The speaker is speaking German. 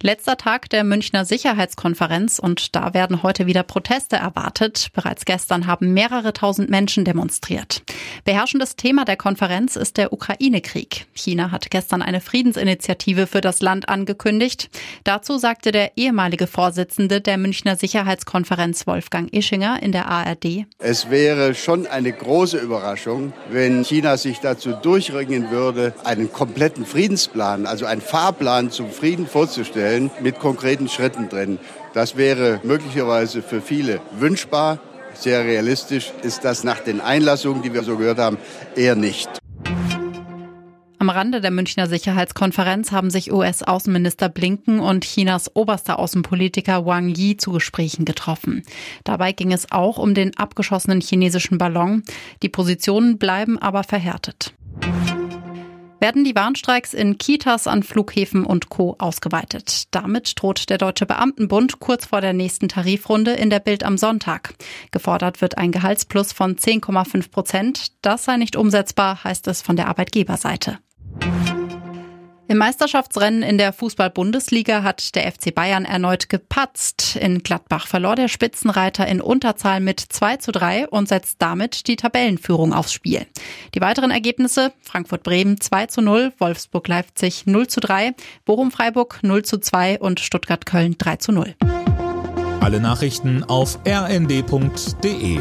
Letzter Tag der Münchner Sicherheitskonferenz und da werden heute wieder Proteste erwartet. Bereits gestern haben mehrere tausend Menschen demonstriert. Beherrschendes Thema der Konferenz ist der Ukraine-Krieg. China hat gestern eine Friedensinitiative für das Land angekündigt. Dazu sagte der ehemalige Vorsitzende der Münchner Sicherheitskonferenz Wolfgang Ischinger in der ARD. Es wäre schon eine große Überraschung, wenn China sich dazu durchringen würde, einen kompletten Friedensplan, also einen Fahrplan zum Frieden vorzustellen stellen mit konkreten Schritten drin. Das wäre möglicherweise für viele wünschbar. Sehr realistisch ist das nach den Einlassungen, die wir so gehört haben, eher nicht. Am Rande der Münchner Sicherheitskonferenz haben sich US-Außenminister Blinken und Chinas oberster Außenpolitiker Wang Yi zu Gesprächen getroffen. Dabei ging es auch um den abgeschossenen chinesischen Ballon. Die Positionen bleiben aber verhärtet werden die Warnstreiks in Kitas an Flughäfen und Co. ausgeweitet. Damit droht der Deutsche Beamtenbund kurz vor der nächsten Tarifrunde in der Bild am Sonntag. Gefordert wird ein Gehaltsplus von 10,5 Prozent. Das sei nicht umsetzbar, heißt es von der Arbeitgeberseite. Im Meisterschaftsrennen in der Fußball-Bundesliga hat der FC Bayern erneut gepatzt. In Gladbach verlor der Spitzenreiter in Unterzahl mit 2 zu 3 und setzt damit die Tabellenführung aufs Spiel. Die weiteren Ergebnisse Frankfurt-Bremen 2 zu 0, Wolfsburg-Leipzig 0 zu 3, Bochum-Freiburg 0 zu 2 und Stuttgart-Köln 3 zu 0. Alle Nachrichten auf rnd.de